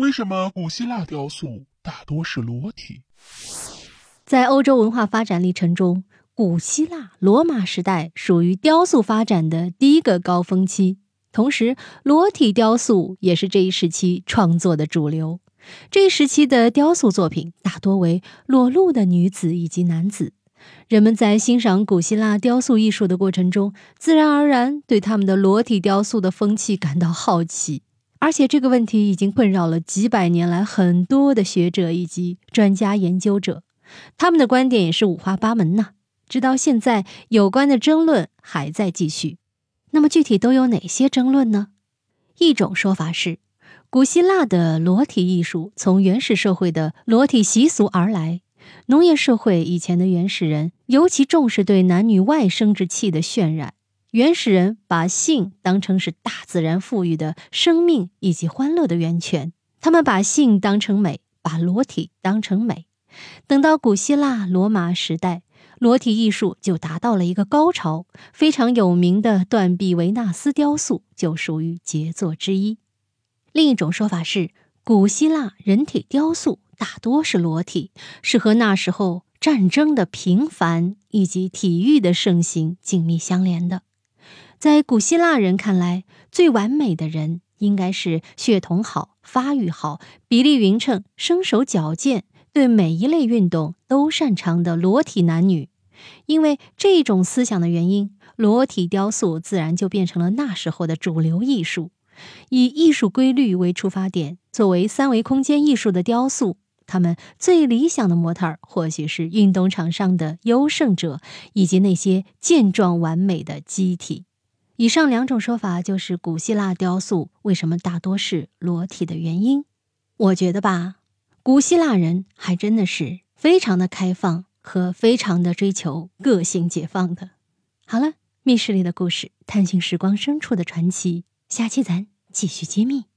为什么古希腊雕塑大多是裸体？在欧洲文化发展历程中，古希腊、罗马时代属于雕塑发展的第一个高峰期，同时裸体雕塑也是这一时期创作的主流。这一时期的雕塑作品大多为裸露的女子以及男子。人们在欣赏古希腊雕塑艺术的过程中，自然而然对他们的裸体雕塑的风气感到好奇。而且这个问题已经困扰了几百年来很多的学者以及专家研究者，他们的观点也是五花八门呢。直到现在，有关的争论还在继续。那么具体都有哪些争论呢？一种说法是，古希腊的裸体艺术从原始社会的裸体习俗而来。农业社会以前的原始人尤其重视对男女外生殖器的渲染。原始人把性当成是大自然赋予的生命以及欢乐的源泉，他们把性当成美，把裸体当成美。等到古希腊、罗马时代，裸体艺术就达到了一个高潮，非常有名的断臂维纳斯雕塑就属于杰作之一。另一种说法是，古希腊人体雕塑大多是裸体，是和那时候战争的频繁以及体育的盛行紧密相连的。在古希腊人看来，最完美的人应该是血统好、发育好、比例匀称、身手矫健、对每一类运动都擅长的裸体男女。因为这种思想的原因，裸体雕塑自然就变成了那时候的主流艺术。以艺术规律为出发点，作为三维空间艺术的雕塑，他们最理想的模特儿或许是运动场上的优胜者，以及那些健壮完美的机体。以上两种说法就是古希腊雕塑为什么大多是裸体的原因。我觉得吧，古希腊人还真的是非常的开放和非常的追求个性解放的。好了，密室里的故事，探寻时光深处的传奇，下期咱继续揭秘。